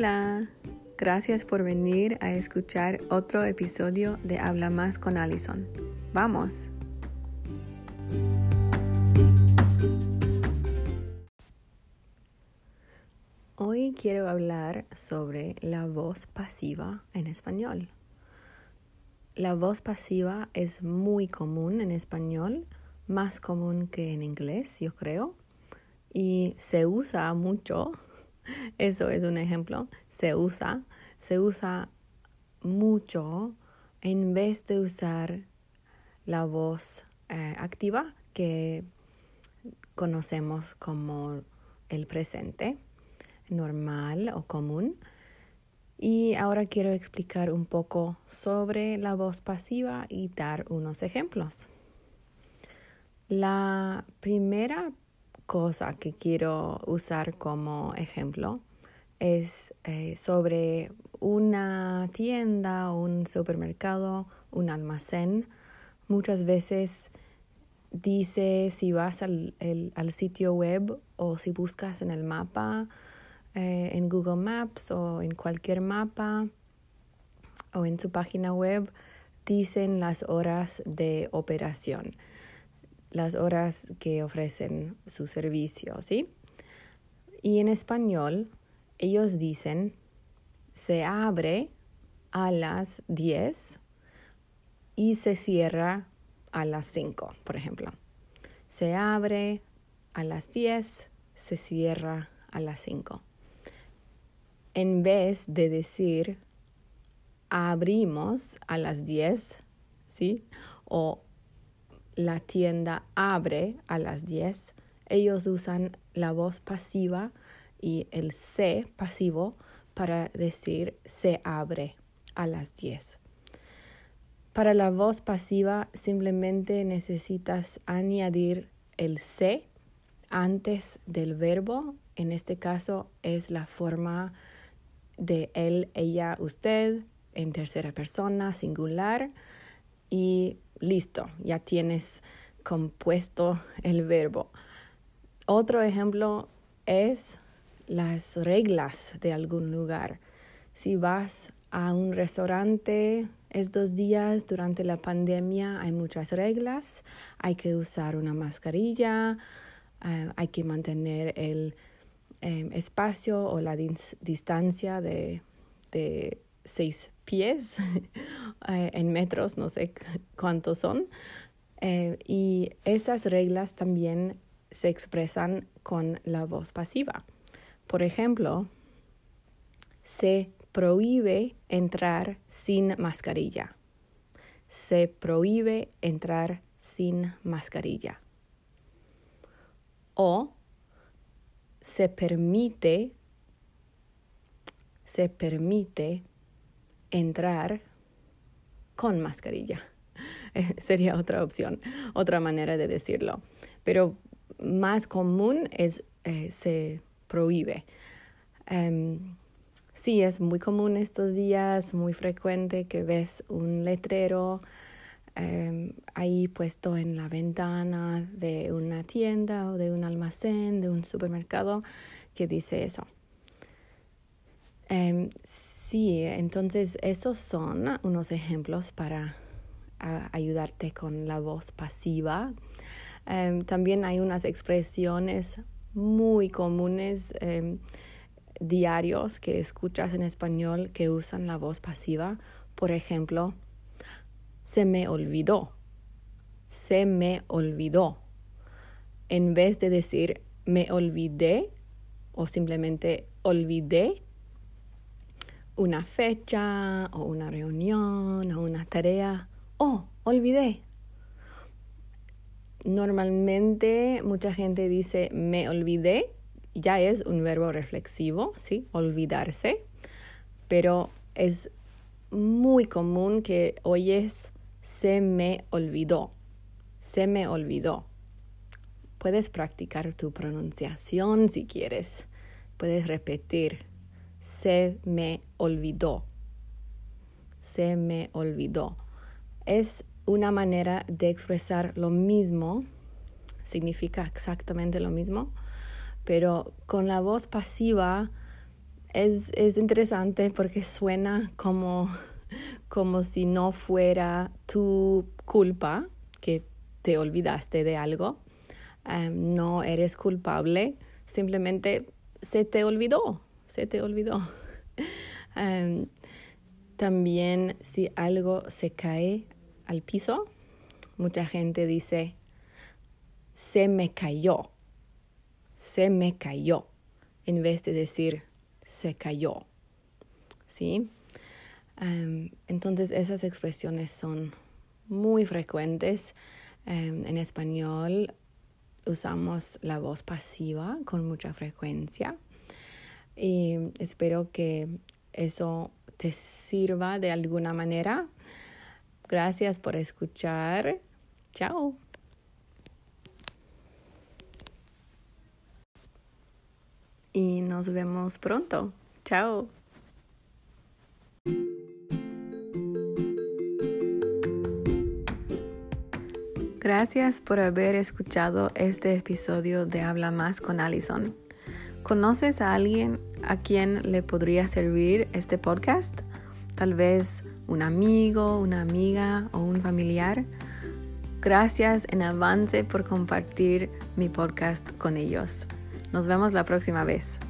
Hola, gracias por venir a escuchar otro episodio de Habla más con Allison. Vamos. Hoy quiero hablar sobre la voz pasiva en español. La voz pasiva es muy común en español, más común que en inglés, yo creo, y se usa mucho eso es un ejemplo. Se usa, se usa mucho en vez de usar la voz eh, activa que conocemos como el presente normal o común. Y ahora quiero explicar un poco sobre la voz pasiva y dar unos ejemplos. La primera cosa que quiero usar como ejemplo es eh, sobre una tienda, un supermercado, un almacén. Muchas veces dice si vas al, al sitio web o si buscas en el mapa, eh, en Google Maps o en cualquier mapa o en su página web, dicen las horas de operación las horas que ofrecen su servicio, ¿sí? Y en español, ellos dicen, se abre a las 10 y se cierra a las 5, por ejemplo. Se abre a las 10, se cierra a las 5. En vez de decir abrimos a las 10, ¿sí? O la tienda abre a las 10, ellos usan la voz pasiva y el se pasivo para decir se abre a las 10. Para la voz pasiva simplemente necesitas añadir el se antes del verbo. En este caso es la forma de él, ella, usted en tercera persona singular y listo, ya tienes compuesto el verbo. Otro ejemplo es las reglas de algún lugar. Si vas a un restaurante estos días durante la pandemia hay muchas reglas, hay que usar una mascarilla, eh, hay que mantener el em, espacio o la distancia de, de seis pies eh, en metros, no sé cuántos son. Eh, y esas reglas también se expresan con la voz pasiva. Por ejemplo, se prohíbe entrar sin mascarilla. Se prohíbe entrar sin mascarilla. O se permite, se permite entrar con mascarilla. Sería otra opción, otra manera de decirlo. Pero más común es eh, se prohíbe. Em, sí, es muy común estos días, muy frecuente que ves un letrero em, ahí puesto en la ventana de una tienda o de un almacén, de un supermercado, que dice eso. Em, sí, entonces esos son unos ejemplos para ayudarte con la voz pasiva. Em, también hay unas expresiones muy comunes em, diarios que escuchas en español que usan la voz pasiva. Por ejemplo, se me olvidó. Se me olvidó. En vez de decir me olvidé o simplemente olvidé, una fecha o una reunión o una tarea. Oh, olvidé. Normalmente mucha gente dice me olvidé, ya es un verbo reflexivo, ¿sí? Olvidarse, pero es muy común que oyes se me olvidó, se me olvidó. Puedes practicar tu pronunciación si quieres, puedes repetir se me olvidó. Se me olvidó. Es una manera de expresar lo mismo, significa exactamente lo mismo, pero con la voz pasiva es, es interesante porque suena como, como si no fuera tu culpa que te olvidaste de algo. Em, no eres culpable, simplemente se te olvidó, se te olvidó. Em, también si algo se cae al piso, mucha gente dice, se me cayó, se me cayó, en vez de decir, se cayó. ¿Sí? Em, entonces esas expresiones son muy frecuentes. Em, en español usamos la voz pasiva con mucha frecuencia y espero que eso te sirva de alguna manera. Gracias por escuchar. Chao. Y nos vemos pronto. Chao. Gracias por haber escuchado este episodio de Habla Más con Allison. ¿Conoces a alguien a quien le podría servir este podcast? Tal vez un amigo, una amiga o un familiar. Gracias en avance por compartir mi podcast con ellos. Nos vemos la próxima vez.